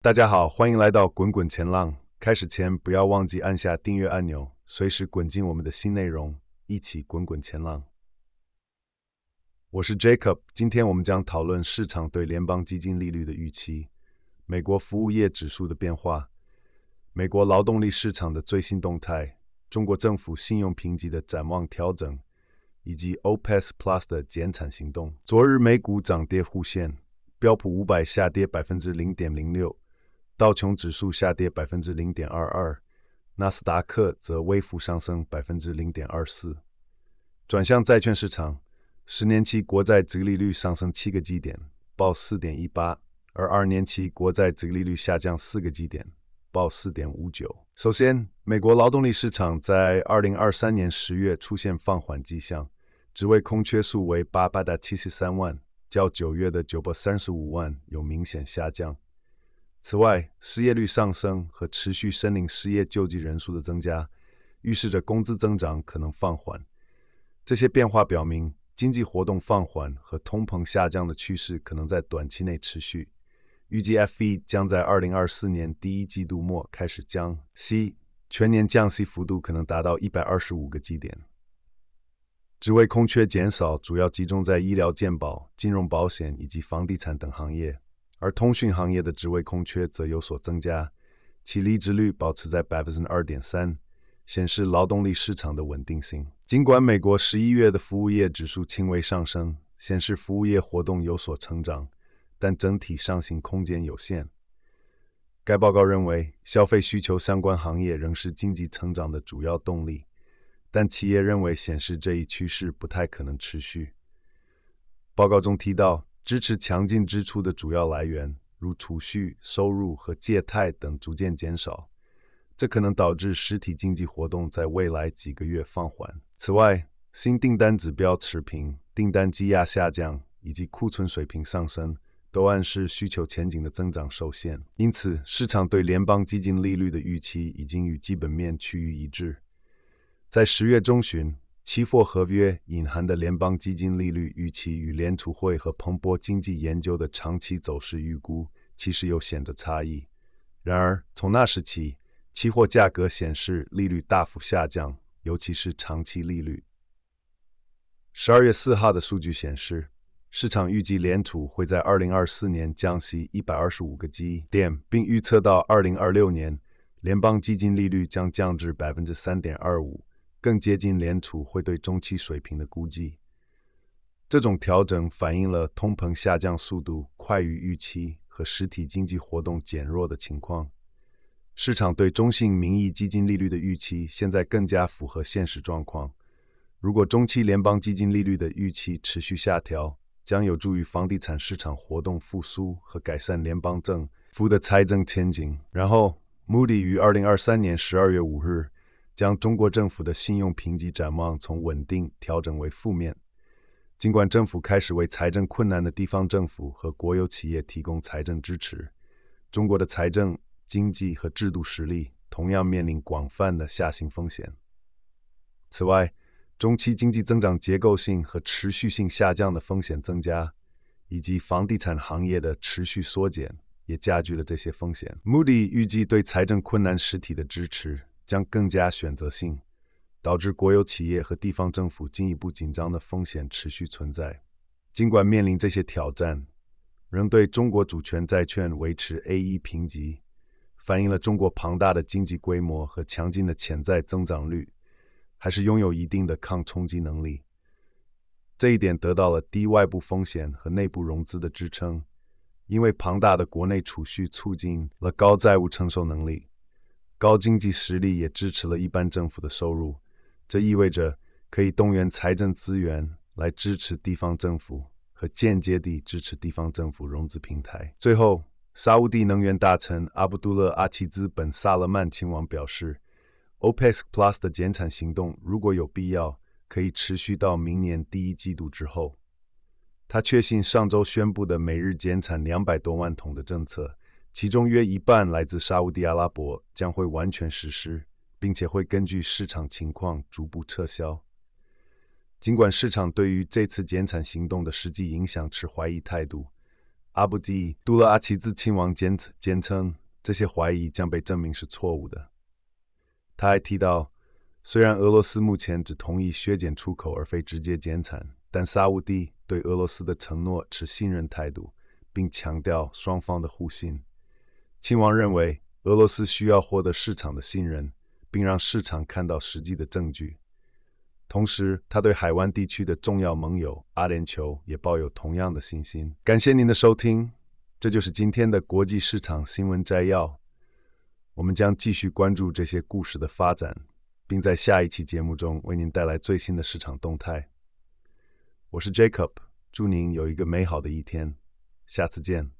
大家好，欢迎来到滚滚前浪。开始前不要忘记按下订阅按钮，随时滚进我们的新内容，一起滚滚前浪。我是 Jacob，今天我们将讨论市场对联邦基金利率的预期、美国服务业指数的变化、美国劳动力市场的最新动态、中国政府信用评级的展望调整，以及 OPEC Plus 的减产行动。昨日美股涨跌互现，标普五百下跌百分之零点零六。道琼指数下跌百分之零点二二，纳斯达克则微幅上升百分之零点二四。转向债券市场，十年期国债殖利率上升七个基点，报四点一八，而二年期国债殖利率下降四个基点，报四点五九。首先，美国劳动力市场在二零二三年十月出现放缓迹象，职位空缺数为八百七十三万，较九月的九百三十五万有明显下降。此外，失业率上升和持续申领失业救济人数的增加，预示着工资增长可能放缓。这些变化表明，经济活动放缓和通膨下降的趋势可能在短期内持续。预计 FE 将在二零二四年第一季度末开始降息，全年降息幅度可能达到一百二十五个基点。职位空缺减少主要集中在医疗健保、金融保险以及房地产等行业。而通讯行业的职位空缺则有所增加，其离职率保持在百分之二点三，显示劳动力市场的稳定性。尽管美国十一月的服务业指数轻微上升，显示服务业活动有所成长，但整体上行空间有限。该报告认为，消费需求相关行业仍是经济成长的主要动力，但企业认为显示这一趋势不太可能持续。报告中提到，支持强劲支出的主要来源，如储蓄、收入和借贷等，逐渐减少，这可能导致实体经济活动在未来几个月放缓。此外，新订单指标持平、订单积压下降以及库存水平上升，都暗示需求前景的增长受限。因此，市场对联邦基金利率的预期已经与基本面趋于一致。在十月中旬，期货合约隐含的联邦基金利率预期与联储会和彭博经济研究的长期走势预估其实有显著差异。然而，从那时起，期货价格显示利率大幅下降，尤其是长期利率。十二月四号的数据显示，市场预计联储会在二零二四年降息一百二十五个基点，并预测到二零二六年联邦基金利率将降至百分之三点二五。更接近联储会对中期水平的估计。这种调整反映了通膨下降速度快于预期和实体经济活动减弱的情况。市场对中性名义基金利率的预期现在更加符合现实状况。如果中期联邦基金利率的预期持续下调，将有助于房地产市场活动复苏和改善联邦政府的财政前景。然后，Moody 于二零二三年十二月五日。将中国政府的信用评级展望从稳定调整为负面。尽管政府开始为财政困难的地方政府和国有企业提供财政支持，中国的财政、经济和制度实力同样面临广泛的下行风险。此外，中期经济增长结构性和持续性下降的风险增加，以及房地产行业的持续缩减也加剧了这些风险。Moody 预计对财政困难实体的支持。将更加选择性，导致国有企业和地方政府进一步紧张的风险持续存在。尽管面临这些挑战，仍对中国主权债券维持 A1 评级，反映了中国庞大的经济规模和强劲的潜在增长率，还是拥有一定的抗冲击能力。这一点得到了低外部风险和内部融资的支撑，因为庞大的国内储蓄促进了高债务承受能力。高经济实力也支持了一般政府的收入，这意味着可以动员财政资源来支持地方政府和间接地支持地方政府融资平台。最后，沙乌地能源大臣阿卜杜勒阿齐兹本萨勒曼亲王表示，OPEC Plus 的减产行动如果有必要，可以持续到明年第一季度之后。他确信上周宣布的每日减产两百多万桶的政策。其中约一半来自沙乌地阿拉伯，将会完全实施，并且会根据市场情况逐步撤销。尽管市场对于这次减产行动的实际影响持怀疑态度，阿布基杜勒阿齐兹亲王坚坚称，这些怀疑将被证明是错误的。他还提到，虽然俄罗斯目前只同意削减出口而非直接减产，但沙乌地对俄罗斯的承诺持信任态度，并强调双方的互信。亲王认为，俄罗斯需要获得市场的信任，并让市场看到实际的证据。同时，他对海湾地区的重要盟友阿联酋也抱有同样的信心。感谢您的收听，这就是今天的国际市场新闻摘要。我们将继续关注这些故事的发展，并在下一期节目中为您带来最新的市场动态。我是 Jacob，祝您有一个美好的一天，下次见。